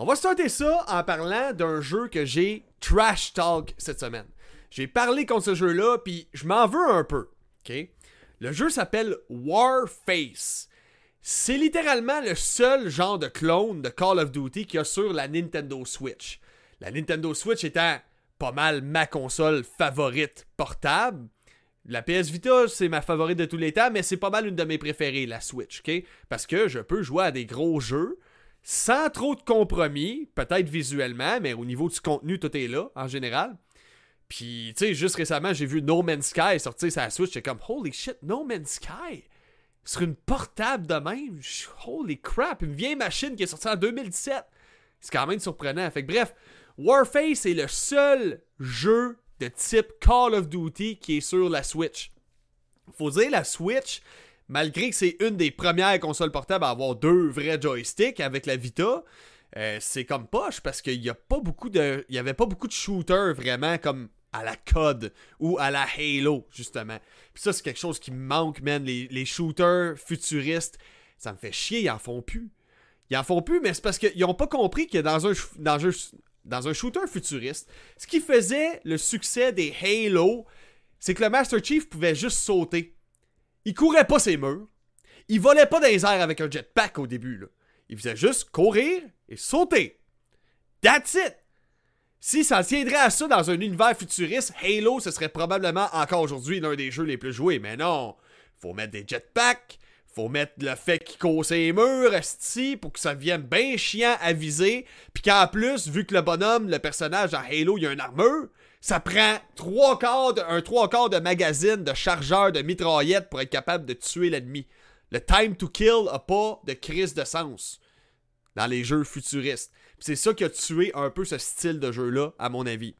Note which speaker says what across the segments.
Speaker 1: On va starter ça en parlant d'un jeu que j'ai trash talk cette semaine. J'ai parlé contre ce jeu-là, puis je m'en veux un peu. Le jeu s'appelle Warface. C'est littéralement le seul genre de clone de Call of Duty qu'il y a sur la Nintendo Switch. La Nintendo Switch étant pas mal ma console favorite portable. La PS Vita, c'est ma favorite de tous les temps, mais c'est pas mal une de mes préférées, la Switch, ok? Parce que je peux jouer à des gros jeux sans trop de compromis, peut-être visuellement, mais au niveau du contenu, tout est là, en général. Puis, tu sais, juste récemment, j'ai vu No Man's Sky sortir sur Switch, j'étais comme, holy shit, No Man's Sky! Sur une portable de même, holy crap, une vieille machine qui est sortie en 2017. C'est quand même surprenant. Fait que bref, Warface est le seul jeu de type Call of Duty qui est sur la Switch. Faut dire, la Switch, malgré que c'est une des premières consoles portables à avoir deux vrais joysticks avec la Vita, euh, c'est comme poche parce qu'il y a pas beaucoup de. Il y avait pas beaucoup de shooters vraiment comme à la COD ou à la Halo, justement. Puis ça, c'est quelque chose qui me manque, man. Les, les, shooters futuristes, ça me fait chier, ils en font plus. Ils en font plus, mais c'est parce qu'ils ont pas compris que dans un, dans un, dans un shooter futuriste, ce qui faisait le succès des Halo, c'est que le Master Chief pouvait juste sauter. Il courait pas ses murs. Il volait pas dans les airs avec un jetpack au début. Il faisait juste courir et sauter. That's it! Si ça tiendrait à ça dans un univers futuriste, Halo, ce serait probablement encore aujourd'hui l'un des jeux les plus joués. Mais non! Faut mettre des jetpacks, faut mettre le fait qu'il cause ses murs, esti, pour que ça vienne bien chiant à viser. Puis qu'en plus, vu que le bonhomme, le personnage dans Halo, il a une armure, ça prend trois quarts de, un trois quarts de magazine de chargeur de mitraillette pour être capable de tuer l'ennemi. Le time to kill a pas de crise de sens dans les jeux futuristes. C'est ça qui a tué un peu ce style de jeu-là, à mon avis.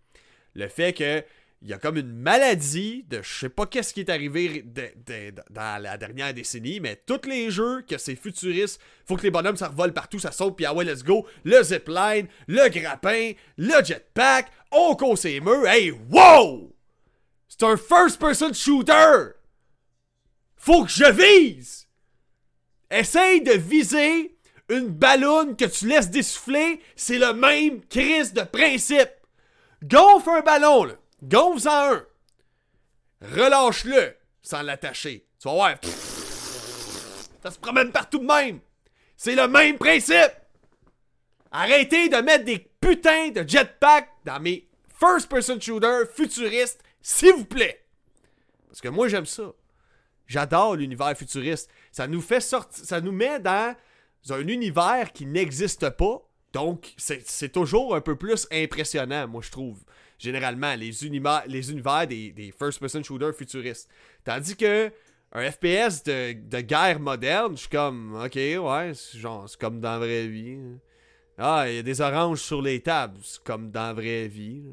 Speaker 1: Le fait que il y a comme une maladie de je sais pas qu'est-ce qui est arrivé dans la dernière décennie, mais tous les jeux que c'est futuriste, faut que les bonhommes ça revole partout, ça saute, puis ah ouais, let's go, le zipline, le grappin, le jetpack, on cause ses murs, hey, wow! C'est un first-person shooter! Faut que je vise! Essaye de viser une ballonne que tu laisses dessouffler, c'est le même crise de principe. Gonfle un ballon, là. Gonfle-en un. Relâche-le sans l'attacher. Tu vas voir. Ça se promène partout de même. C'est le même principe. Arrêtez de mettre des putains de jetpacks dans mes first-person shooters futuristes, s'il vous plaît. Parce que moi, j'aime ça. J'adore l'univers futuriste. Ça nous fait sortir. Ça nous met dans un univers qui n'existe pas. Donc, c'est toujours un peu plus impressionnant, moi, je trouve généralement, les, univers, des, first-person shooters futuristes. Tandis que un FPS de, guerre moderne, je suis comme, ok, ouais, genre, c'est comme dans la vraie vie. Ah, il y a des oranges sur les tables, c'est comme dans la vraie vie.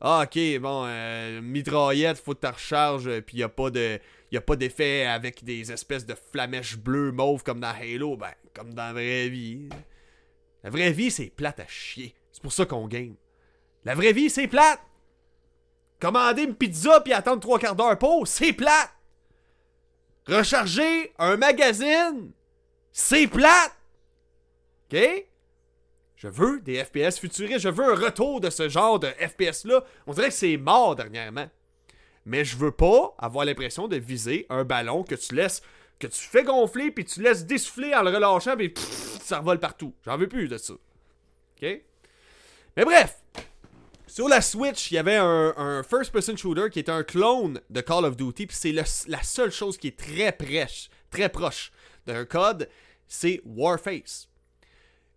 Speaker 1: Ah, ok, bon, euh, mitraillette, faut que tu recharges, euh, puis il n'y a pas de. A pas d'effet avec des espèces de flamèches bleues mauves comme dans Halo, ben, comme dans la vraie vie. La vraie vie, c'est plate à chier. C'est pour ça qu'on game. La vraie vie, c'est plate. Commander une pizza puis attendre trois quarts d'heure pour, c'est plate. Recharger un magazine, c'est plate. OK? Je veux des FPS futuristes, je veux un retour de ce genre de FPS-là. On dirait que c'est mort dernièrement. Mais je veux pas avoir l'impression de viser un ballon que tu laisses, que tu fais gonfler, puis tu laisses dessouffler en le relâchant, puis ça revole partout. J'en veux plus de ça. OK? Mais bref, sur la Switch, il y avait un, first-person shooter qui était un clone de Call of Duty, puis c'est la seule chose qui est très proche, très proche d'un code, c'est Warface.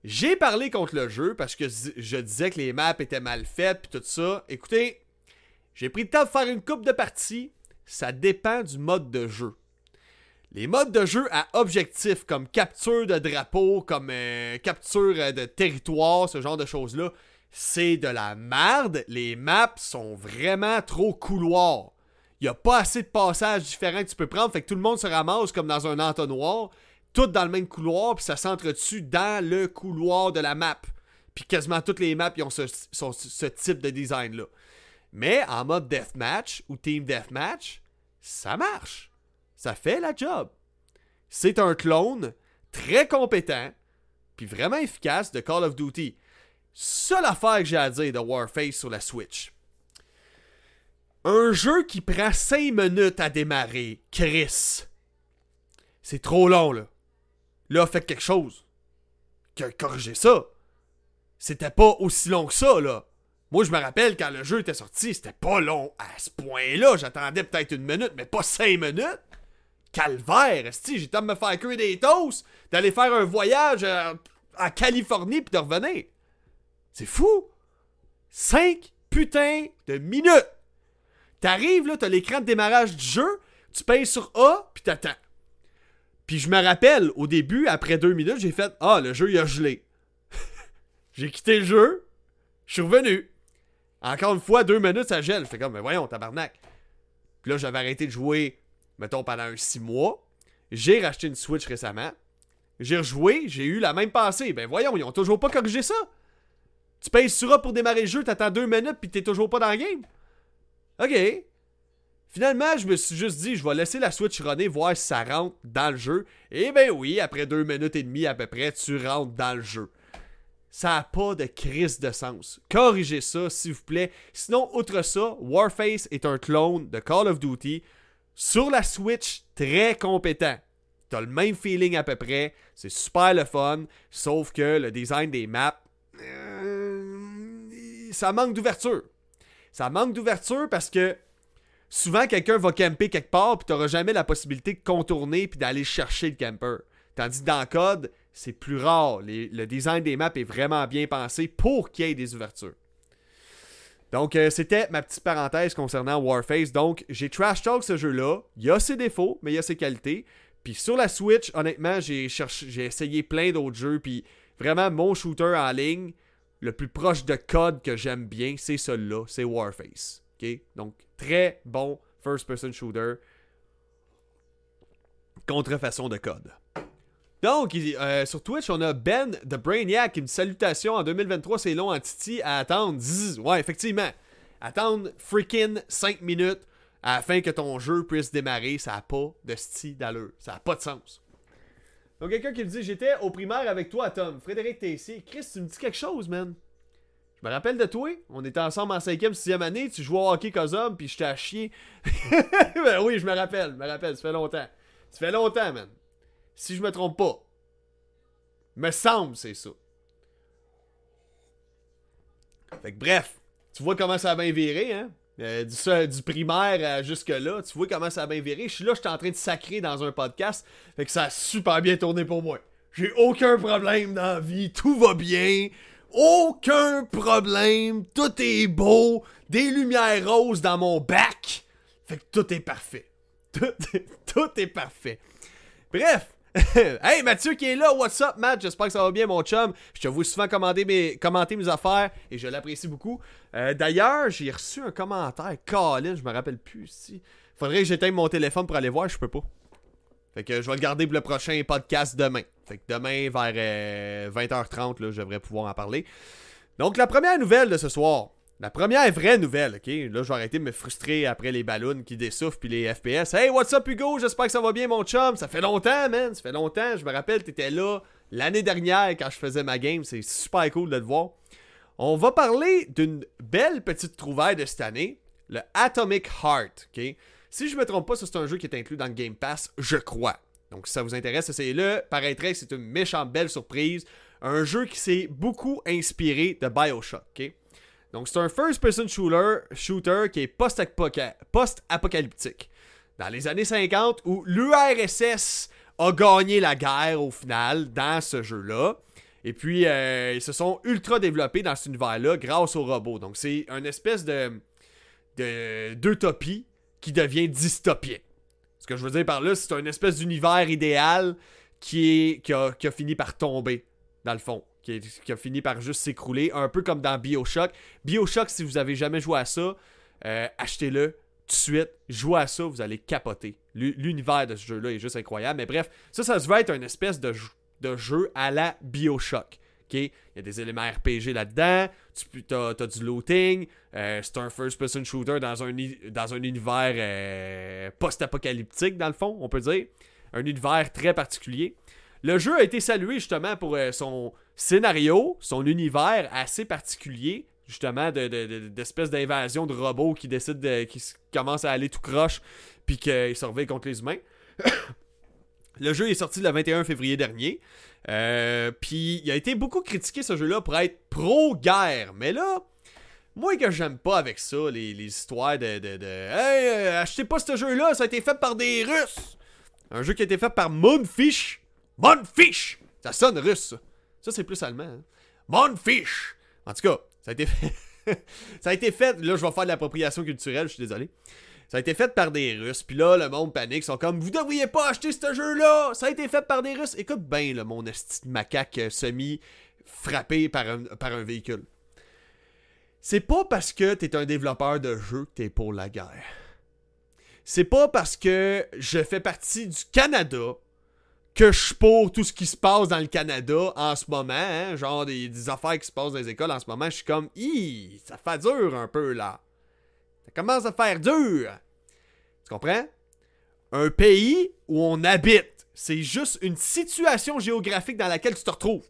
Speaker 1: J'ai parlé contre le jeu parce que je disais que les maps étaient mal faites puis tout ça. Écoutez, j'ai pris le temps de faire une coupe de parties. Ça dépend du mode de jeu. Les modes de jeu à objectif, comme capture de drapeau, comme euh, capture euh, de territoire, ce genre de choses-là, c'est de la merde. Les maps sont vraiment trop couloirs. Il n'y a pas assez de passages différents que tu peux prendre, fait que tout le monde se ramasse comme dans un entonnoir, tout dans le même couloir, puis ça s'entretue dans le couloir de la map. Puis quasiment toutes les maps ont ce, ce type de design-là. Mais en mode deathmatch ou team deathmatch, ça marche. Ça fait la job. C'est un clone très compétent puis vraiment efficace de Call of Duty. Seule affaire que j'ai à dire de Warface sur la Switch. Un jeu qui prend 5 minutes à démarrer, Chris. C'est trop long, là. Là, faites quelque chose. Corrigez ça. C'était pas aussi long que ça, là. Moi, je me rappelle quand le jeu était sorti, c'était pas long à ce point-là. J'attendais peut-être une minute, mais pas 5 minutes. Calvaire, esti, temps de me faire cuire des toasts, d'aller faire un voyage à, à Californie puis de revenir. C'est fou! 5 putains de minutes! T'arrives là, t'as l'écran de démarrage du jeu, tu payes sur A, puis t'attends. Puis je me rappelle, au début, après deux minutes, j'ai fait Ah, le jeu il a gelé. j'ai quitté le jeu, je suis revenu. Encore une fois, deux minutes, ça gèle. J'étais comme, mais voyons, tabarnak. Puis là, j'avais arrêté de jouer, mettons, pendant un six mois. J'ai racheté une Switch récemment. J'ai rejoué, j'ai eu la même pensée. Ben voyons, ils ont toujours pas corrigé ça. Tu payes sur pour démarrer le jeu, t'attends deux minutes, puis t'es toujours pas dans le game. OK. Finalement, je me suis juste dit, je vais laisser la Switch runner, voir si ça rentre dans le jeu. Et ben oui, après deux minutes et demie à peu près, tu rentres dans le jeu. Ça n'a pas de crise de sens. Corrigez ça, s'il vous plaît. Sinon, outre ça, Warface est un clone de Call of Duty sur la Switch très compétent. T'as le même feeling à peu près. C'est super le fun. Sauf que le design des maps. Euh, ça manque d'ouverture. Ça manque d'ouverture parce que souvent quelqu'un va camper quelque part puis t'auras jamais la possibilité de contourner puis d'aller chercher le camper. Tandis que dans Code, c'est plus rare. le design des maps est vraiment bien pensé pour qu'il y ait des ouvertures. Donc, euh, c'était ma petite parenthèse concernant Warface. Donc, j'ai trash talk ce jeu-là. Il y a ses défauts, mais il y a ses qualités. Puis sur la Switch, honnêtement, j'ai j'ai essayé plein d'autres jeux. Puis vraiment, mon shooter en ligne, le plus proche de code que j'aime bien, c'est celui-là, c'est Warface. Donc, très bon first-person shooter. Contrefaçon de code. Donc, euh, sur Twitch, on a Ben The Brainiac. Une salutation en 2023, c'est long en Titi à attendre. ouais, effectivement. Attendre freaking 5 minutes afin que ton jeu puisse démarrer, ça n'a pas de style d'allure. Ça n'a pas de sens. Donc, quelqu'un qui me dit J'étais au primaire avec toi, Tom. Frédéric Tessier. Chris, tu me dis quelque chose, man. Je me rappelle de toi. On était ensemble en 5e, 6e année. Tu jouais au hockey Cosum, puis j'étais à chier. ben oui, je me rappelle. Je me rappelle. Ça fait longtemps. Ça fait longtemps, man. Si je me trompe pas. Me semble, c'est ça. Fait que bref. Tu vois comment ça a bien viré, hein? Euh, du, primaire jusque-là, tu vois comment ça a bien viré. Je suis là, je suis en train de sacrer dans un podcast. Fait que ça a super bien tourné pour moi. J'ai aucun problème dans la vie, tout va bien. Aucun problème, tout est beau, des lumières roses dans mon bac. Fait que tout est parfait. Tout est parfait. Bref, hey Mathieu qui est là, what's up Matt? J'espère que ça va bien mon chum. Je te vois souvent mes, commenter mes affaires et je l'apprécie beaucoup. Euh, d'ailleurs, j'ai reçu un commentaire, Colin, je me rappelle plus si. Faudrait que j'éteigne mon téléphone pour aller voir, je peux pas. Fait que je vais le garder pour le prochain podcast demain. Fait que demain vers 20h30, euh, là, je devrais pouvoir en parler. Donc la première nouvelle de ce soir, la première vraie nouvelle, ok? Là, je vais arrêter de me frustrer après les ballons qui dessoufflent puis les FPS. Hey, what's up, Hugo? J'espère que ça va bien, mon chum. Ça fait longtemps, man. Ça fait longtemps. Je me rappelle, t'étais là l'année dernière quand je faisais ma game. C'est super cool de te voir. On va parler d'une belle petite trouvaille de cette année, le Atomic Heart, ok? Si je me trompe pas, c'est un jeu qui est inclus dans le Game Pass, je crois. Donc, si ça vous intéresse, essayez-le. Paraîtrait que c'est une méchante belle surprise. Un jeu qui s'est beaucoup inspiré de Bioshock, ok? Donc, c'est un first-person shooter, shooter qui est post-apocalyptique. Dans les années 50, où l'URSS a gagné la guerre au final dans ce jeu-là. Et puis, euh, ils se sont ultra développés dans cet univers-là grâce aux robots. Donc, c'est une espèce de d'utopie qui devient dystopien. Ce que je veux dire par là, c'est une espèce d'univers idéal qui, est, qui a fini par tomber, dans le fond qui, a fini par juste s'écrouler, un peu comme dans Bioshock. Bioshock, si vous avez jamais joué à ça, euh, achetez-le tout de suite, jouez à ça, vous allez capoter. L'univers de ce jeu-là est juste incroyable. Mais bref, ça, ça se veut être une espèce de, jeu à la Bioshock. Il y a des éléments RPG là-dedans, tu as, du looting, euh, c'est un first-person shooter dans un, univers euh, post-apocalyptique, dans le fond, on peut dire. Un univers très particulier. Le jeu a été salué justement pour son scénario, son univers assez particulier, justement, d'espèces de, d'invasion de robots qui décident de, qui commencent à aller tout croche, puis qu'ils surveillent contre les humains. le jeu est sorti le 21 février dernier. Euh, puis il a été beaucoup critiqué ce jeu-là pour être pro-guerre. Mais là, moi que j'aime pas avec ça, les, histoires de, de, Hey, euh, achetez pas ce jeu-là, ça a été fait par des Russes! Un jeu qui a été fait par Moonfish! Moonfish! Ça sonne russe. Ça, c'est plus allemand. Hein. Moonfish! En tout cas, ça a été fait. ça a été fait. Là, je vais faire de l'appropriation culturelle, je suis désolé. Ça a été fait par des Russes. Puis là, le monde panique. Ils sont comme, vous devriez pas acheter ce jeu-là. Ça a été fait par des Russes. Écoute bien, le mon macaque euh, semi frappé par un, par un véhicule. C'est pas parce que t'es un développeur de jeu que t'es pour la guerre. C'est pas parce que je fais partie du Canada que je suis pour tout ce qui se passe dans le Canada en ce moment, hein, genre des, affaires qui se passent dans les écoles en ce moment, je suis comme, Hi, ça fait dur un peu là. Ça commence à faire dur. Tu comprends? Un pays où on habite, c'est juste une situation géographique dans laquelle tu te retrouves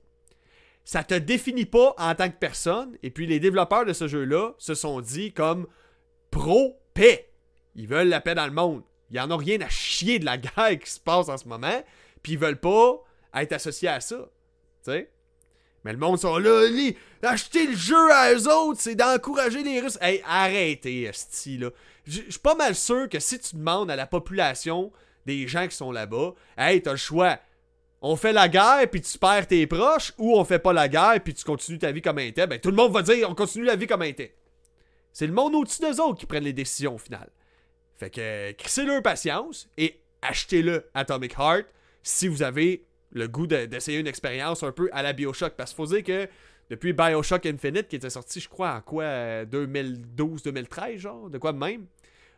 Speaker 1: ça te définit pas en tant que personne. Et puis les développeurs de ce jeu-là se sont dit comme pro-paix. Ils veulent la paix dans le monde. Ils en ont rien à chier de la guerre qui se passe en ce moment. Puis ils veulent pas être associés à ça. Tu? Mais le monde sont là, acheter le jeu à eux autres, c'est d'encourager les Russes. Hey, arrêtez, esti, là. Je suis pas mal sûr que si tu demandes à la population des gens qui sont là-bas, hey, t'as le choix on fait la guerre puis tu perds tes proches ou on fait pas la guerre puis tu continues ta vie comme un était, ben tout le monde va dire on continue la vie comme un était. C'est le monde au-dessus d'eux autres qui prennent les décisions au final. Fait que crissez leur patience et achetez-le Atomic Heart si vous avez le goût d'essayer une expérience un peu à la Bioshock. Parce qu'il faut dire que depuis Bioshock Infinite, qui était sorti, je crois, en quoi 2012-2013, genre, de quoi même,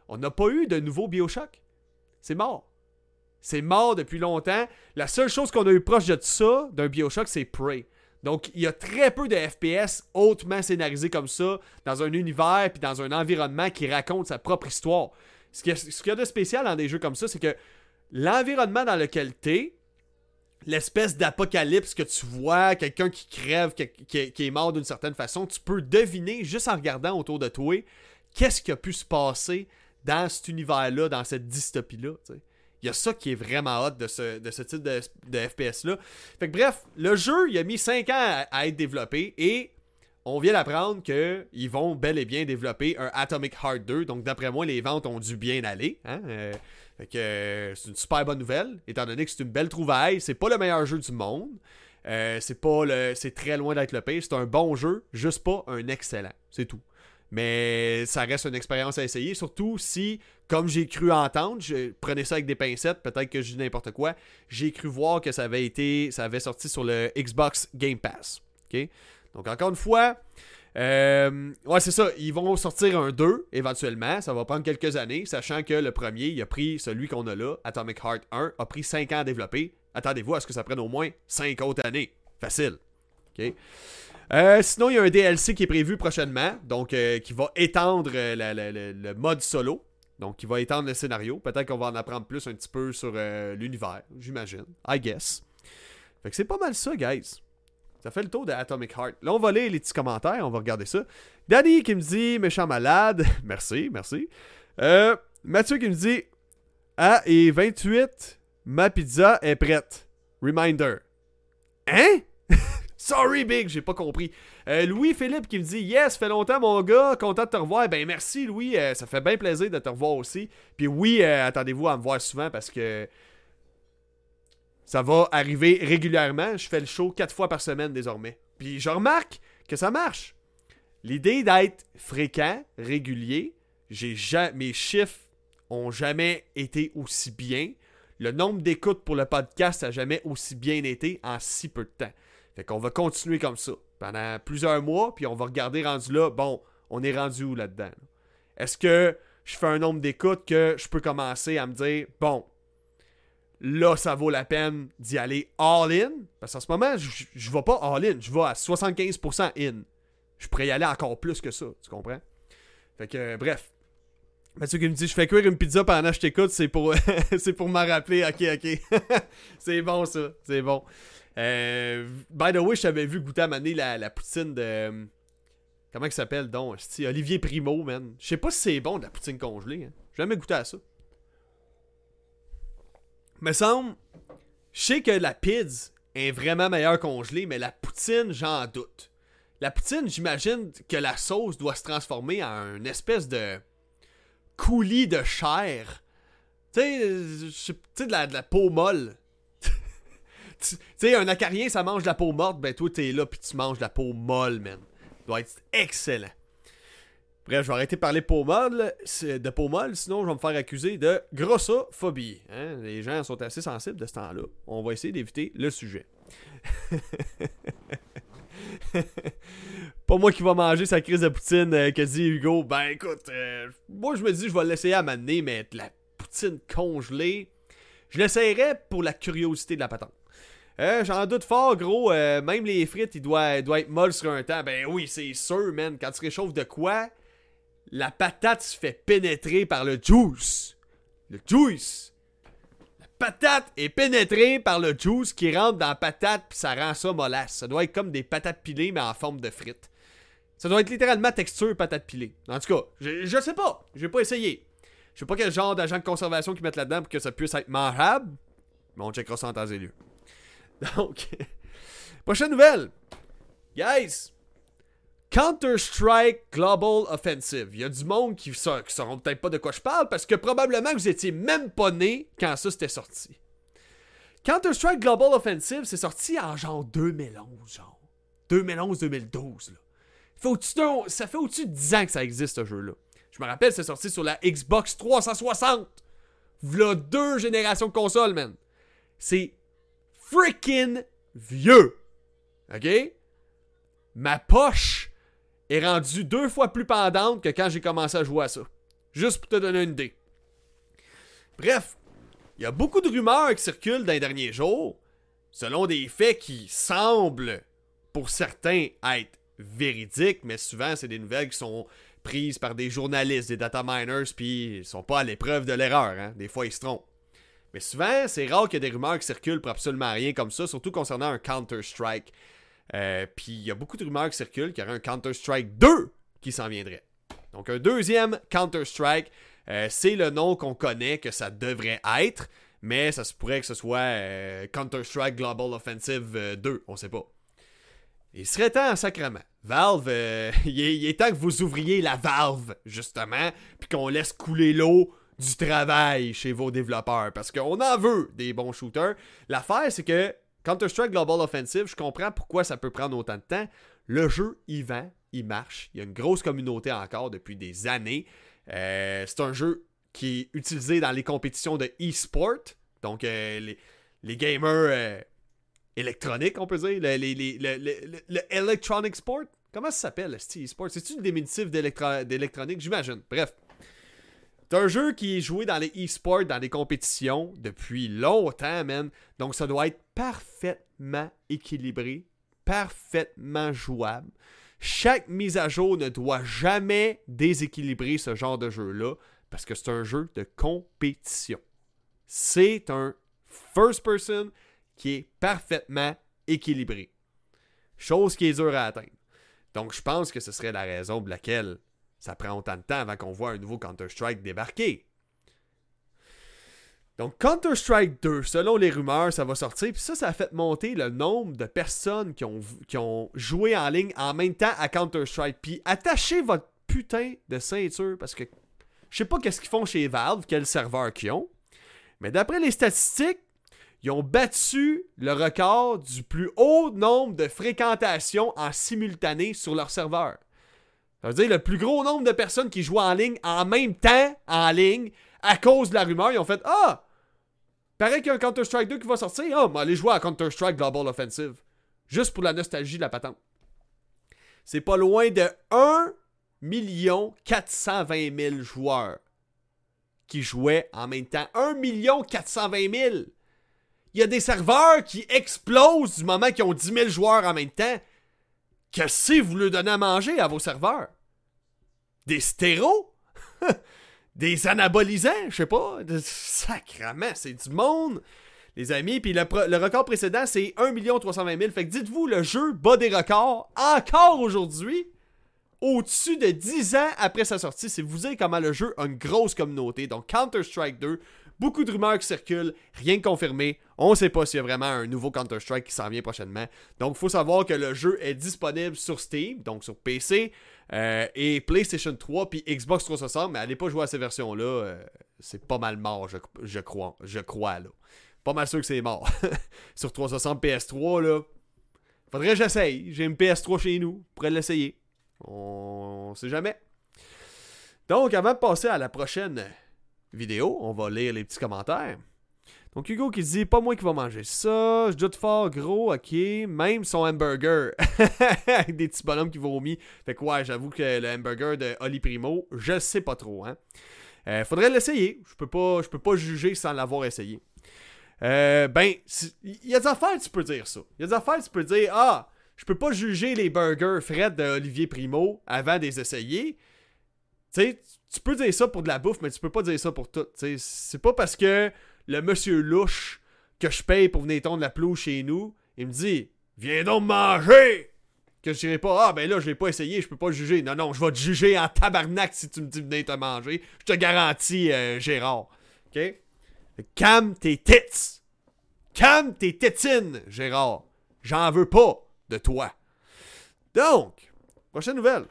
Speaker 1: on n'a pas eu de nouveau Bioshock. C'est mort. C'est mort depuis longtemps. La seule chose qu'on a eu proche de ça, d'un Bioshock, c'est Prey. Donc, il y a très peu de FPS hautement scénarisés comme ça, dans un univers puis dans un environnement qui raconte sa propre histoire. Ce qu'il y, a de spécial dans des jeux comme ça, c'est que l'environnement dans lequel es, l'espèce d'apocalypse que tu vois, quelqu'un qui crève, qui, est mort d'une certaine façon, tu peux deviner juste en regardant autour de toi qu'est-ce qui a pu se passer dans cet univers-là, dans cette dystopie-là. Il y a ça qui est vraiment hot de ce, type de, FPS-là. Fait bref, le jeu, il a mis 5 ans à, être développé et on vient d'apprendre qu'ils vont bel et bien développer un Atomic Heart 2. Donc d'après moi, les ventes ont dû bien aller. Hein? Euh, fait que euh, c'est une super bonne nouvelle, étant donné que c'est une belle trouvaille. C'est pas le meilleur jeu du monde. Euh, c'est pas le. C'est très loin d'être le pire. C'est un bon jeu, juste pas un excellent. C'est tout. Mais ça reste une expérience à essayer, surtout si, comme j'ai cru entendre, je prenais ça avec des pincettes, peut-être que je dis n'importe quoi, j'ai cru voir que ça avait été, ça avait sorti sur le Xbox Game Pass. Donc encore une fois, euh, ouais c'est ça, ils vont sortir un 2 éventuellement, ça va prendre quelques années, sachant que le premier, il a pris celui qu'on a là, Atomic Heart 1, a pris 5 ans à développer. Attendez-vous à ce que ça prenne au moins 5 autres années. Facile. ok euh, sinon, il y a un DLC qui est prévu prochainement, donc euh, qui va étendre le mode solo. Donc, qui va étendre le scénario. Peut-être qu'on va en apprendre plus un petit peu sur l'univers, j'imagine. I guess. Fait que c'est pas mal ça, guys. Ça fait le tour de Atomic Heart. Là, on va lire les petits commentaires, on va regarder ça. Danny qui me dit méchant malade. merci, merci. Mathieu qui me dit Ah, et 28, ma pizza est prête. Reminder. Hein? Sorry, Big, j'ai pas compris. Euh, Louis-Philippe qui me dit Yes, fait longtemps, mon gars, content de te revoir. Ben merci, Louis, euh, ça fait bien plaisir de te revoir aussi. Puis oui, euh, attendez-vous à me voir souvent parce que ça va arriver régulièrement. Je fais le show quatre fois par semaine désormais. Puis je remarque que ça marche. L'idée d'être fréquent, régulier, j'ai mes chiffres ont jamais été aussi bien. Le nombre d'écoutes pour le podcast n'a jamais aussi bien été en si peu de temps. Fait qu'on va continuer comme ça pendant plusieurs mois, puis on va regarder rendu là, bon, on est rendu où là-dedans? Est-ce que je fais un nombre d'écoutes que je peux commencer à me dire, bon, là, ça vaut la peine d'y aller all-in? Parce qu'en ce moment, je, je vais pas all-in, je vais à 75% in. Je pourrais y aller encore plus que ça, tu comprends? Fait que, bref. Mathieu qui me dit je fais cuire une pizza pendant que je t'écoute, c'est pour c'est pour m'en rappeler. Ok, ok. c'est bon ça, c'est bon. Euh, by the way, je t'avais vu goûter à maner la, la poutine de. Comment il s'appelle donc Olivier Primo, man. Je sais pas si c'est bon de la poutine congelée. Hein. J'ai jamais goûté à ça. Me semble. Je sais que la pizza est vraiment meilleure congelée, mais la poutine, j'en doute. La poutine, j'imagine que la sauce doit se transformer en une espèce de coulis de chair. Tu sais, de de la peau molle. tu sais, un acarien, ça mange de la peau morte, ben toi, t'es là, puis tu manges de la peau molle, man. Ça doit être excellent. Bref, je vais arrêter de parler peau molle, de peau molle, sinon je vais me faire accuser de grossophobie. Hein? Les gens sont assez sensibles de ce temps-là. On va essayer d'éviter le sujet. pas moi qui va manger sa crise de poutine euh, que dit Hugo. Ben écoute, euh, moi je me dis je vais l'essayer à m'amener, mais la poutine congelée, je l'essayerai pour la curiosité de la patente. Euh, j'en doute fort, gros. même les frites, ils doivent, être molles sur un temps. Ben oui, c'est sûr, man. Quand tu réchauffes de quoi, la patate se fait pénétrer par le juice. Le juice patate est pénétrée par le juice qui rentre dans la patate puis ça rend ça mollasse. Ça doit être comme des patates pilées mais en forme de frites. Ça doit être littéralement texture patate pilée. En tout cas, je, je sais pas. J'ai pas essayé. Je sais pas quel genre d'agent de conservation qu'ils mettent là-dedans pour que ça puisse être mangeable. Mais on checkera ça en temps et lieu. Donc, prochaine nouvelle. Guys, Counter-Strike Global Offensive. Il y a du monde qui, ne sauront peut-être pas de quoi je parle parce que probablement vous étiez même pas né quand ça c'était sorti. Counter-Strike Global Offensive, c'est sorti en genre 2011, genre. 2011-2012, là. ça fait au-dessus de 10 ans que ça existe, ce jeu-là. Je me rappelle, c'est sorti sur la Xbox 360. V'là deux générations de consoles, man. C'est freaking vieux. OK? Ma poche est rendue deux fois plus pendante que quand j'ai commencé à jouer à ça. Juste pour te donner une idée. Bref, il y a beaucoup de rumeurs qui circulent dans les derniers jours, selon des faits qui semblent, pour certains, être véridiques, mais souvent c'est des nouvelles qui sont prises par des journalistes, des data miners, puis ils sont pas à l'épreuve de l'erreur. Hein? Des fois, ils se trompent. Mais souvent, c'est rare qu'il y ait des rumeurs qui circulent pour absolument rien comme ça, surtout concernant un Counter-Strike. Euh, puis il y a beaucoup de rumeurs qui circulent qu'il y aurait un Counter-Strike 2 qui s'en viendrait. Donc un deuxième Counter-Strike, euh, c'est le nom qu'on connaît que ça devrait être, mais ça se pourrait que ce soit euh, Counter-Strike Global Offensive 2, on sait pas. Il serait temps, sacrement. Valve, il, est, il, est, temps que vous ouvriez la valve, justement, puis qu'on laisse couler l'eau du travail chez vos développeurs, parce qu'on en veut des bons shooters. L'affaire, c'est que Counter-Strike Global Offensive, je comprends pourquoi ça peut prendre autant de temps. Le jeu, il vend, il marche. Il y a une grosse communauté encore depuis des années. Euh, c'est un jeu qui est utilisé dans les compétitions de e-sport. Donc, euh, les, gamers euh, électroniques, on peut dire. Le, electronic sport. Comment ça s'appelle, e-sport? C'est-tu le diminutif d'électronique? J'imagine. Bref. C'est un jeu qui est joué dans les e-sports, dans les compétitions depuis longtemps, man. Donc ça doit être parfaitement équilibré, parfaitement jouable. Chaque mise à jour ne doit jamais déséquilibrer ce genre de jeu-là parce que c'est un jeu de compétition. C'est un first person qui est parfaitement équilibré. Chose qui est dure à atteindre. Donc je pense que ce serait la raison pour laquelle ça prend autant de temps avant qu'on voit un nouveau Counter-Strike débarquer. Donc Counter-Strike 2, selon les rumeurs, ça va sortir. Puis ça, ça a fait monter le nombre de personnes qui ont, qui ont joué en ligne en même temps à Counter-Strike. Puis attachez votre putain de ceinture parce que je sais pas qu'est-ce qu'ils font chez Valve, quel serveur qu'ils ont. Mais d'après les statistiques, ils ont battu le record du plus haut nombre de fréquentations en simultané sur leur serveur. Ça veut dire le plus gros nombre de personnes qui jouent en ligne en même temps en ligne à cause de la rumeur. Ils ont fait Ah, pareil qu'il y a un Counter-Strike 2 qui va sortir. Ah, oh, aller jouer à Counter-Strike Global Offensive. Juste pour la nostalgie de la patente. C'est pas loin de 1 420 000 joueurs qui jouaient en même temps. 1 420 000. Il y a des serveurs qui explosent du moment qu'ils ont 10 000 joueurs en même temps. Que si vous le donnez à manger à vos serveurs? Des stéros? des anabolisants, je sais pas. Sacrement, c'est du monde les amis. Puis le, record précédent, c'est 1 320 000. Fait que dites-vous, le jeu bat des records encore aujourd'hui, au-dessus de 10 ans après sa sortie. C'est vous dire comment le jeu a une grosse communauté. Donc Counter-Strike 2, beaucoup de rumeurs qui circulent, rien de confirmé. On ne sait pas s'il y a vraiment un nouveau Counter-Strike qui s'en vient prochainement. Donc il faut savoir que le jeu est disponible sur Steam, donc sur PC. Euh, et PlayStation 3 puis Xbox 360, mais allez pas jouer à ces versions-là, euh, c'est pas mal mort, je, crois, je crois là pas mal sûr que c'est mort. Sur 360 PS3, là. Faudrait que j'essaye. J'ai une PS3 chez nous. Je pourrais l'essayer. On sait jamais. Donc, avant de passer à la prochaine vidéo, on va lire les petits commentaires. Donc, Hugo qui dit Pas moi qui va manger ça. Je doute fort, gros, ok. Même son hamburger. Avec des petits bonhommes qui vomissent. Fait que, ouais, j'avoue que le hamburger de Oli Primo, je sais pas trop, hein. Euh, faudrait l'essayer. Je peux pas, je peux pas juger sans l'avoir essayé. Euh, ben, il y a des affaires, tu peux dire ça. Il y a des affaires, tu peux dire, ah, je peux pas juger les burgers Fred d'Olivier Primo avant de les essayer. Tu sais, tu peux dire ça pour de la bouffe, mais tu peux pas dire ça pour tout. C'est pas parce que le monsieur louche que je paye pour venir tondre la pelouse chez nous, il me dit, viens donc manger! Que je dirais pas, ah ben là, je l'ai pas essayé, je peux pas juger. Non, non, je vais te juger en tabarnak si tu me dis venir te manger. Je te garantis, euh, Gérard. OK? Calme tes tits. Calme tes tétines, Gérard. J'en veux pas de toi. Donc, prochaine nouvelle.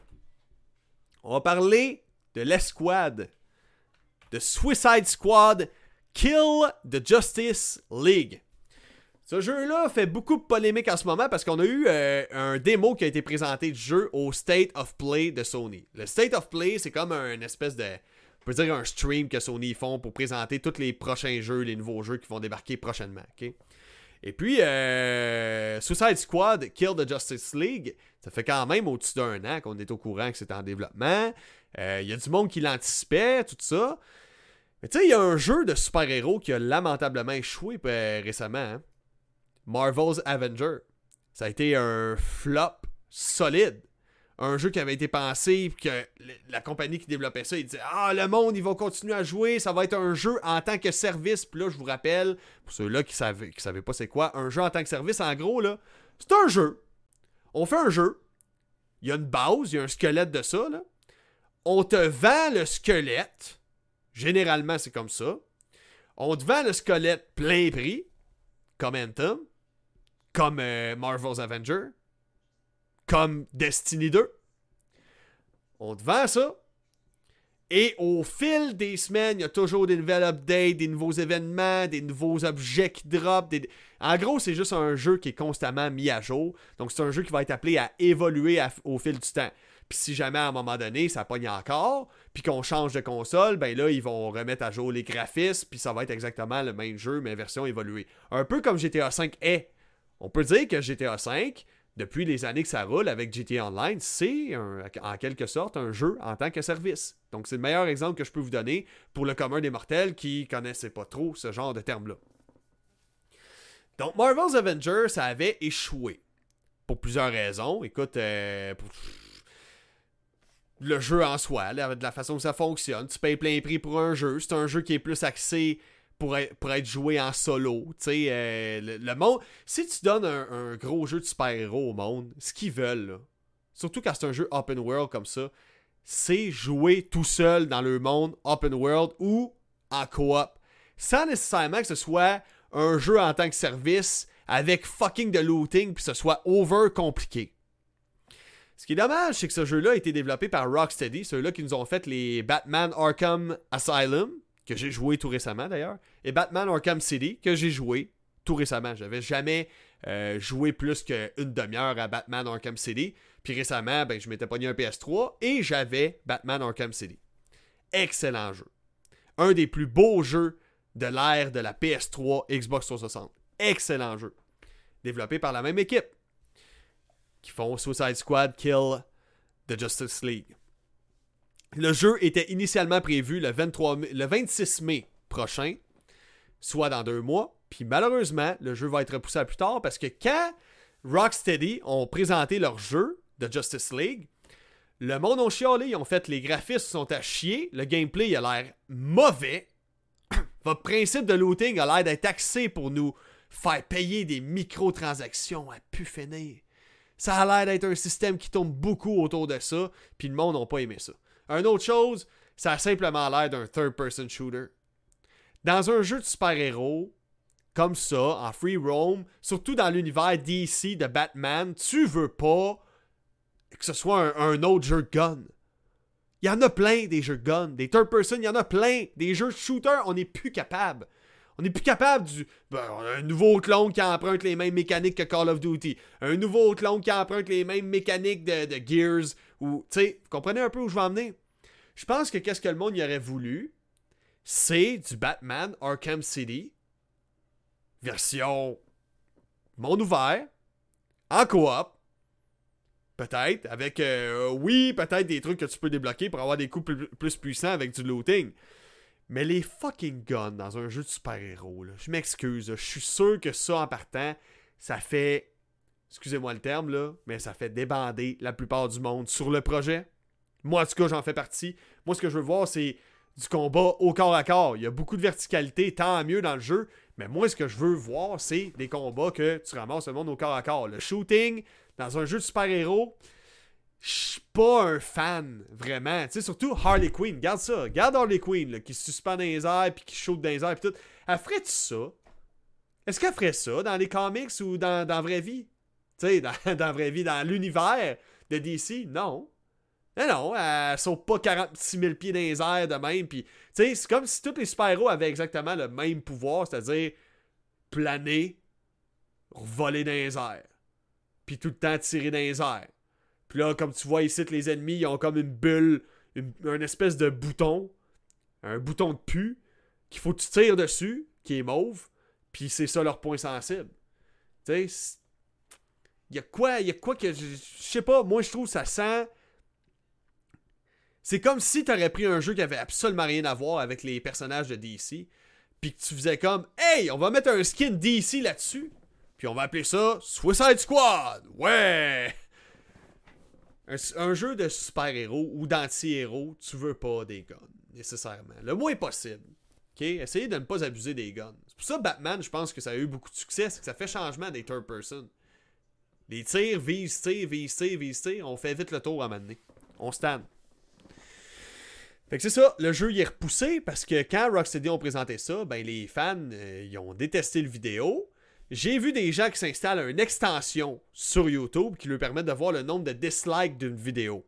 Speaker 1: On va parler de l'escouade. De Suicide Squad Kill the Justice League. Ce jeu-là fait beaucoup de polémique en ce moment parce qu'on a eu euh, un démo qui a été présenté du jeu au State of Play de Sony. Le State of Play, c'est comme une espèce de on peut dire un stream que Sony font pour présenter tous les prochains jeux, les nouveaux jeux qui vont débarquer prochainement. Et puis, euh, Suicide Squad Kill the Justice League, ça fait quand même au-dessus d'un an qu'on est au courant que c'est en développement. Euh, il y a du monde qui l'anticipait, tout ça. Mais tu sais, il y a un jeu de super-héros qui a lamentablement échoué euh, récemment. Hein. Marvel's Avenger. Ça a été un flop solide un jeu qui avait été pensé, que la compagnie qui développait ça, il disait Ah, le monde, ils vont continuer à jouer, ça va être un jeu en tant que service. Puis là, je vous rappelle, pour ceux-là qui savaient, qui savaient pas c'est quoi, un jeu en tant que service, en gros, là, c'est un jeu. On fait un jeu. Il y a une base, il y a un squelette de ça, là. On te vend le squelette. Généralement, c'est comme ça. On te vend le squelette plein prix, comme Anthem, comme euh, Marvel's Avenger, comme Destiny 2. On te vend ça. Et au fil des semaines, il y a toujours des nouvelles updates, des nouveaux événements, des nouveaux objets qui drop. En gros, c'est juste un jeu qui est constamment mis à jour. Donc, c'est un jeu qui va être appelé à évoluer au fil du temps. Puis si jamais à un moment donné, ça pogne encore, puis qu'on change de console, ben là, ils vont remettre à jour les graphismes, puis ça va être exactement le même jeu, mais version évoluée. Un peu comme GTA 5 est. On peut dire que GTA 5, depuis les années que ça roule avec GTA Online, c'est en quelque sorte un jeu en tant que service. Donc c'est le meilleur exemple que je peux vous donner pour le commun des mortels qui connaissaient pas trop ce genre de terme-là. Donc Marvel's Avengers, ça avait échoué. Pour plusieurs raisons. Écoute, euh, le jeu en soi, de la façon que ça fonctionne, tu payes plein prix pour un jeu. C'est un jeu qui est plus axé pour être, joué en solo. Euh, le, monde. Si tu donnes un, gros jeu de super-héros au monde, ce qu'ils veulent, surtout quand c'est un jeu open world comme ça, c'est jouer tout seul dans le monde open world ou en coop. Sans nécessairement que ce soit un jeu en tant que service avec fucking de looting puis ce soit over compliqué. Ce qui est dommage, c'est que ce jeu-là a été développé par Rocksteady, ceux-là qui nous ont fait les Batman Arkham Asylum, que j'ai joué tout récemment d'ailleurs, et Batman Arkham City, que j'ai joué tout récemment. J'avais jamais euh, joué plus qu'une demi-heure à Batman Arkham City. Puis récemment, ben, je m'étais pogné un PS3 et j'avais Batman Arkham City. Excellent jeu. Un des plus beaux jeux de l'ère de la PS3 Xbox 360. Excellent jeu. Développé par la même équipe qui font Suicide Squad Kill the Justice League. Le jeu était initialement prévu le, 23 le 26 mai prochain, soit dans deux mois. Puis malheureusement, le jeu va être repoussé à plus tard parce que quand Rocksteady ont présenté leur jeu de Justice League, Le monde ont chialé, ils ont fait les graphismes sont à chier, le gameplay a l'air mauvais. Votre principe de looting a l'air d'être axé pour nous faire payer des microtransactions à pu. Ça a l'air d'être un système qui tourne beaucoup autour de ça, puis le monde n'a pas aimé ça. Une autre chose, ça a simplement l'air d'un third-person shooter. Dans un jeu de super-héros, comme ça, en free roam, surtout dans l'univers DC de Batman, tu veux pas que ce soit un, autre jeu de gun. Il y en a plein des jeux de gun, des third person, il y en a plein. Des jeux de shooter, on n'est plus capable. On n'est plus capable du. Ben, un nouveau clone qui emprunte les mêmes mécaniques que Call of Duty. Un nouveau clone qui emprunte les mêmes mécaniques de, Gears. Ou, tu sais, vous comprenez un peu où je en venir? Je pense que qu'est-ce que le monde y aurait voulu, c'est du Batman Arkham City, version monde ouvert, en coop, Peut-être, avec, euh, oui, peut-être des trucs que tu peux débloquer pour avoir des coups plus, puissants avec du looting. Mais les fucking guns dans un jeu de super-héros, je m'excuse, je suis sûr que ça en partant, ça fait, excusez-moi le terme, là, mais ça fait débander la plupart du monde sur le projet. Moi, en tout cas, j'en fais partie. Moi, ce que je veux voir, c'est du combat au corps à corps. Il y a beaucoup de verticalité, tant mieux dans le jeu. Mais moi, ce que je veux voir, c'est des combats que tu ramasses le monde au corps à corps. Le shooting, dans un jeu de super-héros, je suis pas un fan, vraiment. Tu sais, surtout Harley Quinn. Regarde ça. Regarde Harley Quinn, qui se suspend dans les airs, puis qui shoot dans les airs, puis tout. Elle ferait-tu ça? Est-ce qu'elle ferait ça dans les comics ou dans, la vraie vie? Tu sais, dans, dans la vraie vie, dans l'univers de DC? Non. Non, non, elle saute pas 46 000 pieds dans les airs de même. Puis, tu sais, c'est comme si tous les super-héros avaient exactement le même pouvoir, c'est-à-dire planer, voler dans les airs puis tout le temps tirer dans les airs. Puis là, comme tu vois ici, les ennemis, ils ont comme une bulle, une, espèce de bouton, un bouton de pu, qu'il faut que tu tires dessus, qui est mauve, puis c'est ça leur point sensible. Tu sais, il y a quoi, il y a quoi que, je sais pas, moi je trouve ça sent... C'est comme si t'aurais pris un jeu qui avait absolument rien à voir avec les personnages de DC, puis que tu faisais comme, hey, on va mettre un skin DC là-dessus. Puis on va appeler ça Suicide Squad. Ouais! Un, jeu de super-héros ou d'anti-héros, tu veux pas des guns, nécessairement. Le moins possible. OK? Essayez de ne pas abuser des guns. C'est pour ça Batman, je pense que ça a eu beaucoup de succès, c'est que ça fait changement des third person. Les tirs, vise tir, vise tir, vise tir, on fait vite le tour à un On stand. Fait que c'est ça, le jeu il est repoussé parce que quand Rocksteady ont présenté ça, ben les fans euh, ils ont détesté le vidéo. J'ai vu des gens qui s'installent une extension sur YouTube qui leur permet de voir le nombre de dislikes d'une vidéo.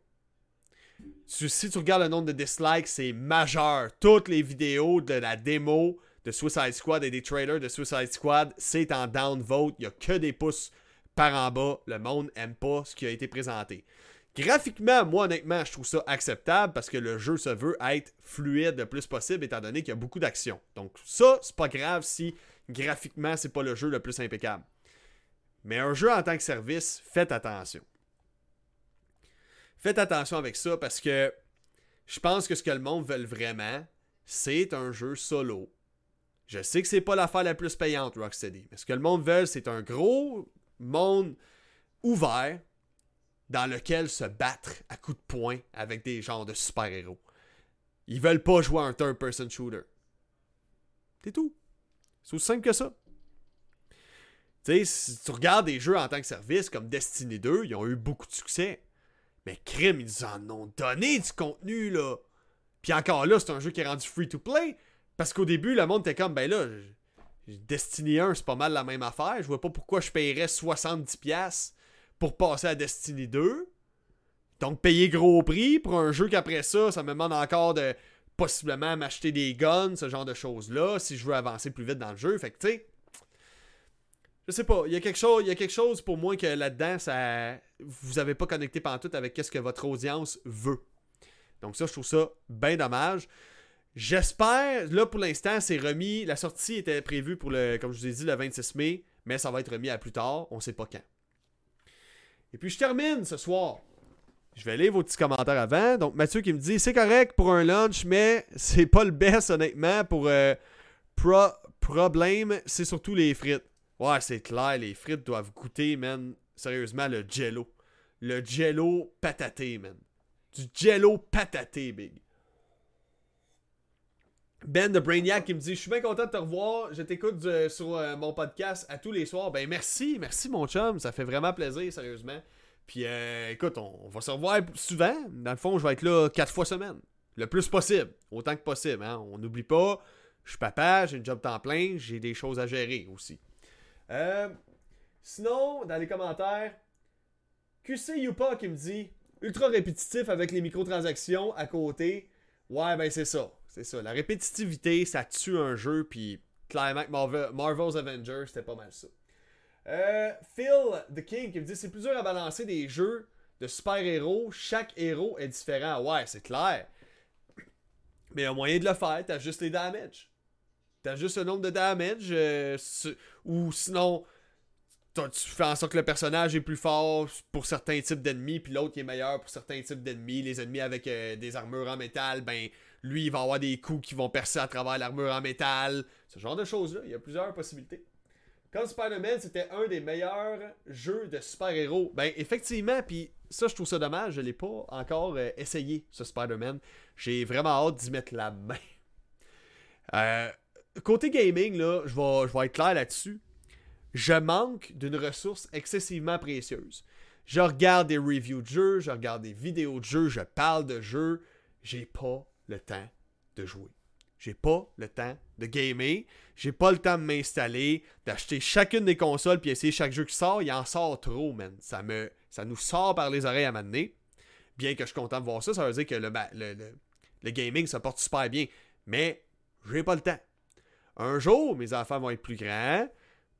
Speaker 1: Si tu regardes le nombre de dislikes, c'est majeur. Toutes les vidéos de la démo de Suicide Squad et des trailers de Suicide Squad, c'est en downvote. Il n'y a que des pouces par en bas. Le monde aime pas ce qui a été présenté. Graphiquement, moi honnêtement, je trouve ça acceptable parce que le jeu se veut être fluide le plus possible étant donné qu'il y a beaucoup d'action. Donc ça, c'est pas grave si graphiquement, c'est pas le jeu le plus impeccable. Mais un jeu en tant que service, faites attention. Faites attention avec ça parce que je pense que ce que le monde veut vraiment, c'est un jeu solo. Je sais que c'est pas l'affaire la plus payante, Rocksteady, mais ce que le monde veut, c'est un gros monde ouvert dans lequel se battre à coups de poing avec des genres de super-héros. Ils veulent pas jouer un third-person shooter. C'est tout. C'est aussi simple que ça. Tu sais, si tu regardes des jeux en tant que service comme Destiny 2, ils ont eu beaucoup de succès. Mais crime, ils en ont donné du contenu, là. Puis encore là, c'est un jeu qui est rendu free to play. Parce qu'au début, le monde était comme, ben là, Destiny 1, c'est pas mal la même affaire. Je vois pas pourquoi je payerais 70$ pour passer à Destiny 2. Donc, payer gros prix pour un jeu qu'après ça, ça me demande encore de possiblement m'acheter des guns, ce genre de choses-là, si je veux avancer plus vite dans le jeu. Fait que, tu sais, je sais pas, il y a quelque chose, il y a quelque chose pour moi que là-dedans, ça, vous avez pas connecté tout avec qu'est-ce que votre audience veut. Donc ça, je trouve ça bien dommage. J'espère, là pour l'instant, c'est remis. La sortie était prévue pour le, comme je vous ai dit, le 26 mai, mais ça va être remis à plus tard, on sait pas quand. Et puis je termine ce soir je vais lire vos petits commentaires avant. Donc, Mathieu qui me dit c'est correct pour un lunch, mais c'est pas le best, honnêtement. Pour euh, problème, c'est surtout les frites. Ouais, c'est clair, les frites doivent goûter, man. Sérieusement, le jello. Le jello pataté, man. Du jello pataté, big. Ben de Brainiac qui me dit Je suis bien content de te revoir. Je t'écoute euh, sur euh, mon podcast à tous les soirs. Ben merci, merci mon chum. Ça fait vraiment plaisir, sérieusement. Puis euh, écoute, on, va se revoir souvent. Dans le fond, je vais être là quatre fois semaine. Le plus possible. Autant que possible. Hein. On n'oublie pas, je suis papa, j'ai une job temps plein, j'ai des choses à gérer aussi. sinon, dans les commentaires, QC Yupa qui me dit Ultra répétitif avec les microtransactions à côté. Ouais, ben c'est ça. C'est ça. La répétitivité, ça tue un jeu, puis Climax Marvel's Avengers, c'était pas mal ça. Euh, Phil The King qui me dit c'est plus dur à balancer des jeux de super-héros. Chaque héros est différent. Ouais, c'est clair. Mais il y a moyen de le faire. T'as juste les damage. T'as juste le nombre de damage. Euh, ou sinon, tu fais en sorte que le personnage est plus fort pour certains types d'ennemis, puis l'autre est meilleur pour certains types d'ennemis. Les ennemis avec euh, des armures en métal, ben lui il va avoir des coups qui vont percer à travers l'armure en métal. Ce genre de choses-là, il y a plusieurs possibilités. Comme Spider-Man, c'était un des meilleurs jeux de super-héros. Ben effectivement, puis ça je trouve ça dommage, je l'ai pas encore euh, essayé, ce Spider-Man. J'ai vraiment hâte d'y mettre la main. Euh, côté gaming, là, je vais, je vais être clair là-dessus je manque d'une ressource excessivement précieuse. Je regarde des reviews de jeux, je regarde des vidéos de jeux, je parle de jeux, j'ai pas le temps de jouer. J'ai pas le temps de gamer, j'ai pas le temps de m'installer, d'acheter chacune des consoles puis essayer chaque jeu qui sort, il en sort trop, man. Ça me ça nous sort par les oreilles à m'amener. Bien que je suis content de voir ça, ça veut dire que le, le, le gaming se porte super bien, mais j'ai pas le temps. Un jour, mes enfants vont être plus grands,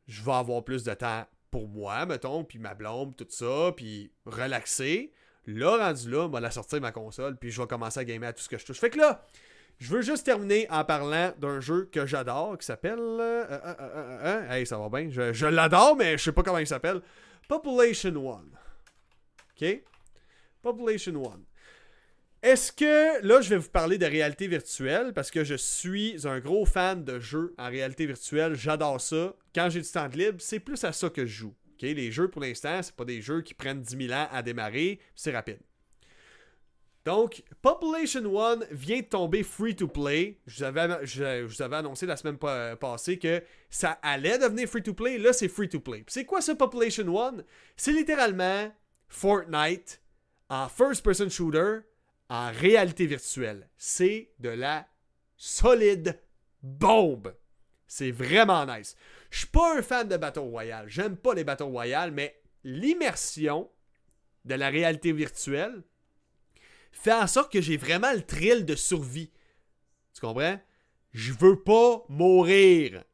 Speaker 1: je vais avoir plus de temps pour moi, mettons, puis ma blonde, tout ça, puis relaxer. Là, rendu là, on la sortir ma console, puis je vais commencer à gamer à tout ce que je touche. Fait que là, je veux juste terminer en parlant d'un jeu que j'adore, qui s'appelle... Euh, euh, euh, hey, ça va bien. Je, je l'adore, mais je sais pas comment il s'appelle. Population One. OK? Population One. Est-ce que là, je vais vous parler de réalité virtuelle parce que je suis un gros fan de jeux en réalité virtuelle. J'adore ça. Quand j'ai du temps de libre, c'est plus à ça que je joue. Les jeux, pour l'instant, c'est pas des jeux qui prennent 10 000 ans à démarrer, c'est rapide. Donc, Population One vient de tomber free to play. Je vous avais, annoncé la semaine passée que ça allait devenir free to play. Là, c'est free to play. C'est quoi ce Population One? C'est littéralement Fortnite en first person shooter en réalité virtuelle. C'est de la solide bombe. C'est vraiment nice. Je suis pas un fan de Battle Royale. J'aime pas les Battle Royale, mais l'immersion de la réalité virtuelle fait en sorte que j'ai vraiment le thrill de survie. Tu comprends? Je veux pas mourir.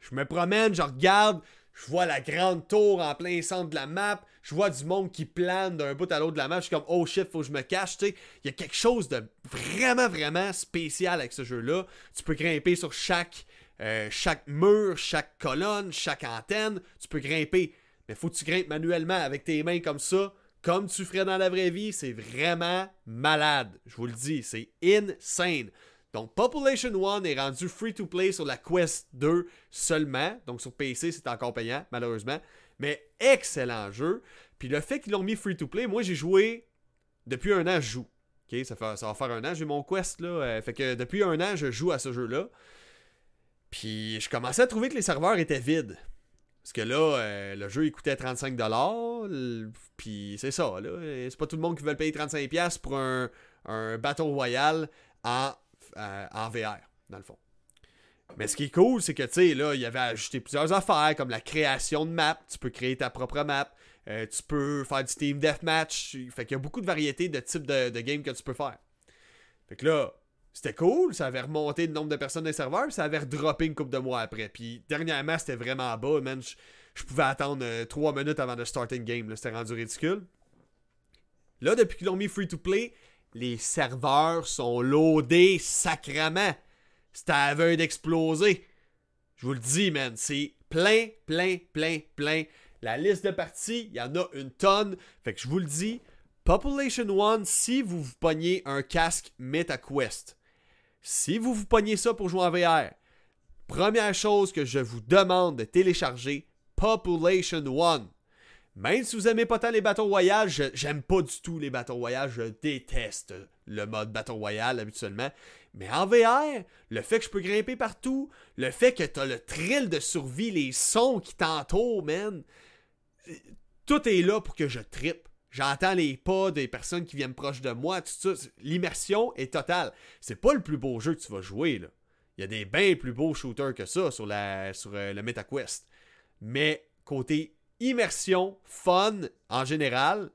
Speaker 1: Je me promène, je regarde, je vois la grande tour en plein centre de la map, je vois du monde qui plane d'un bout à l'autre de la map, je suis comme oh shit, faut que je me cache, tu sais. Il y a quelque chose de vraiment vraiment spécial avec ce jeu-là. Tu peux grimper sur chaque euh, chaque mur, chaque colonne, chaque antenne, tu peux grimper. Mais faut que tu grimpes manuellement avec tes mains comme ça, comme tu ferais dans la vraie vie, c'est vraiment malade. Je vous le dis, c'est insane. Donc, Population One est rendu free to play sur la Quest 2 seulement. Donc, sur PC, c'est encore payant, malheureusement. Mais excellent jeu. Puis le fait qu'ils l'ont mis free to play, moi, j'ai joué depuis un an, je joue. Ok, ça, fait, ça va faire un an, j'ai mon Quest là. Euh, fait que depuis un an, je joue à ce jeu-là. Puis je commençais à trouver que les serveurs étaient vides. Parce que là, euh, le jeu il coûtait 35$. Puis c'est ça, là. C'est pas tout le monde qui veut payer 35$ pour un, un Battle Royale en euh, VR, dans le fond. Mais ce qui est cool, c'est que, tu sais, là, il y avait ajouté plusieurs affaires, comme la création de map. Tu peux créer ta propre map. Euh, tu peux faire du Team Deathmatch. Fait qu'il y a beaucoup de variétés de types de, de games que tu peux faire. Fait que là, c'était cool. Ça avait remonté le nombre de personnes dans serveurs. ça avait redroppé une couple de mois après. Puis dernièrement, c'était vraiment bas, man. Je, pouvais attendre 3 euh, minutes avant de starting game. C'était rendu ridicule. Là, depuis qu'ils l'ont mis free to play, les serveurs sont loadés sacrament. C'est à veille d'exploser. Je vous le dis, man, c'est plein, plein, plein, plein. La liste de parties, il y en a une tonne. Fait que je vous le dis, Population One, si vous vous pognez un casque MetaQuest, si vous vous pognez ça pour jouer en VR, première chose que je vous demande de télécharger, Population One. Même si vous aimez pas tant les Battle Royale, j'aime pas du tout les Battle Royale, je déteste le mode Battle Royale habituellement. Mais en VR, le fait que je peux grimper partout, le fait que t'as le thrill de survie, les sons qui t'entourent, man, tout est là pour que je trippe. J'entends les pas des personnes qui viennent proche de moi, tout ça. L'immersion est totale. C'est pas le plus beau jeu que tu vas jouer, là. Il y a des bien plus beaux shooters que ça sur, la, sur euh, le MetaQuest. Mais côté immersion, fun en général,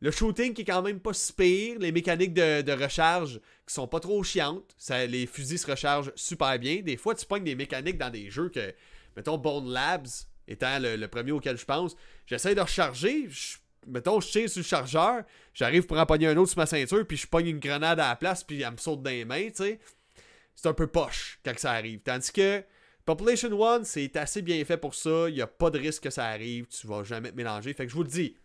Speaker 1: le shooting qui est quand même pas si pire, les mécaniques de, recharge qui sont pas trop chiantes, les fusils se rechargent super bien. Des fois, tu pognes des mécaniques dans des jeux que, mettons, Bone Labs étant le, premier auquel je pense, j'essaie de recharger, mettons, je tire sur le chargeur, j'arrive pour en pogner un autre sur ma ceinture, puis je pogne une grenade à la place, puis elle me saute dans les mains, tu sais. C'est un peu poche quand ça arrive. Tandis que Population One, c'est assez bien fait pour ça. Il n'y a pas de risque que ça arrive. Tu vas jamais te mélanger. Fait que je vous le dis,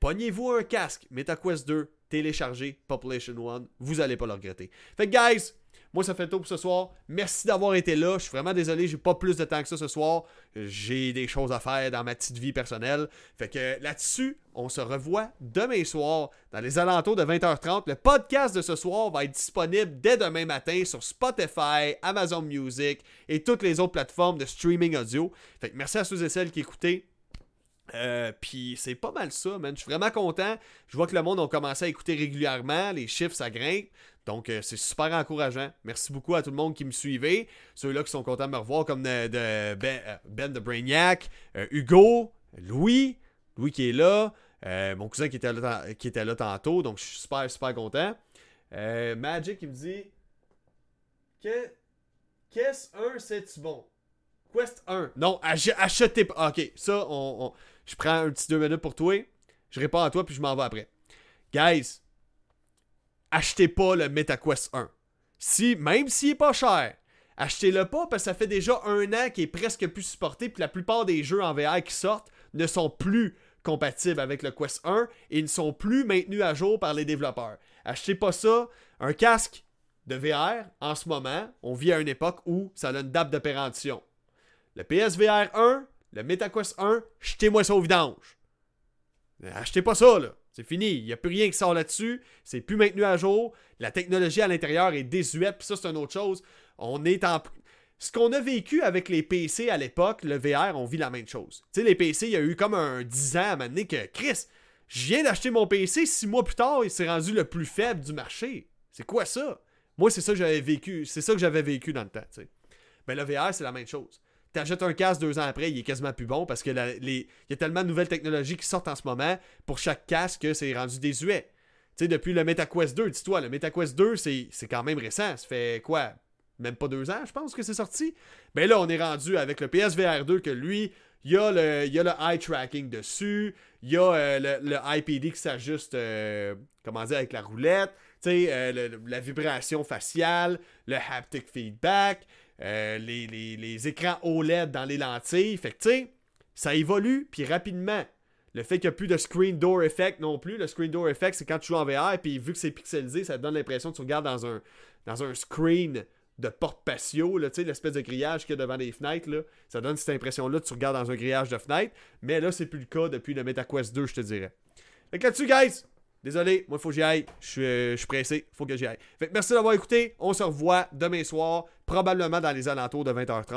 Speaker 1: pognez-vous un casque, MetaQuest 2, téléchargez Population One. Vous allez pas le regretter. Fait que, guys, moi, ça fait le pour ce soir. Merci d'avoir été là. Je suis vraiment désolé, j'ai pas plus de temps que ça ce soir. J'ai des choses à faire dans ma petite vie personnelle. Fait que là-dessus, on se revoit demain soir dans les alentours de 20h30. Le podcast de ce soir va être disponible dès demain matin sur Spotify, Amazon Music et toutes les autres plateformes de streaming audio. Fait que merci à ceux et celles qui écoutaient. Euh, puis c'est pas mal ça, man. Je suis vraiment content. Je vois que le monde a commencé à écouter régulièrement. Les chiffres, ça grimpe. Donc, euh, c'est super encourageant. Merci beaucoup à tout le monde qui me suivait. Ceux-là qui sont contents de me revoir, comme de, ben, euh, ben, de Brainiac, euh, Hugo, Louis, Louis qui est là, mon cousin qui était, là, tantôt. Donc, je suis super, super content. Magic, il me dit que, Qu'est-ce un, c'est-tu bon? Quest 1. Non, achetez pas. Ok, ça, on, je prends un petit deux minutes pour toi. Je réponds à toi, puis je m'en vais après. Guys, achetez pas le MetaQuest 1. Si, même s'il est pas cher, achetez-le pas parce que ça fait déjà un an qu'il est presque plus supporté, puis la plupart des jeux en VR qui sortent ne sont plus compatibles avec le Quest 1 et ne sont plus maintenus à jour par les développeurs. Achetez pas ça. Un casque de VR, en ce moment, on vit à une époque où ça a une date de péremption. Le PSVR 1, le MetaQuest 1, jetez-moi ça au vidange. Achetez pas ça, là. C'est fini. Il n'y a plus rien qui sort là-dessus. C'est plus maintenu à jour. La technologie à l'intérieur est désuète. Puis ça, c'est une autre chose. On est en. Ce qu'on a vécu avec les PC à l'époque, le VR, on vit la même chose. Tu sais, les PC, il y a eu comme un 10 ans à un que Chris, je viens d'acheter mon PC, six mois plus tard, il s'est rendu le plus faible du marché. C'est quoi ça? Moi, c'est ça que j'avais vécu. C'est ça que j'avais vécu dans le temps. Tu sais. Ben, le VR, c'est la même chose. T'achètes un casque deux ans après, il est quasiment plus bon parce que il y a tellement de nouvelles technologies qui sortent en ce moment pour chaque casque que c'est rendu désuet. Tu sais, depuis le MetaQuest 2, dis-toi, le MetaQuest 2, c'est quand même récent. Ça fait quoi? Même pas deux ans, je pense que c'est sorti. Mais ben là, on est rendu avec le PSVR 2 que lui, il y a le, il y a le eye tracking dessus, il y a euh, le, IPD qui s'ajuste, euh, comment dire, avec la roulette, tu sais, euh, la vibration faciale, le haptic feedback. Euh, les, écrans OLED dans les lentilles. Fait ça évolue, puis rapidement. Le fait qu'il n'y a plus de screen door effect non plus. Le screen door effect, c'est quand tu joues en VR, puis vu que c'est pixelisé, ça te donne l'impression que tu regardes dans un, dans screen de porte patio, l'espèce de grillage qu'il y a devant les fenêtres, là. Ça donne cette impression-là, tu regardes dans un grillage de fenêtre. Mais là, c'est plus le cas depuis le MetaQuest 2, je te dirais. Fait que là-dessus, guys, Désolé, moi, il faut que j'y aille. Je suis, euh, pressé. Il faut que j'y aille. Merci d'avoir écouté. On se revoit demain soir, probablement dans les alentours de 20h30.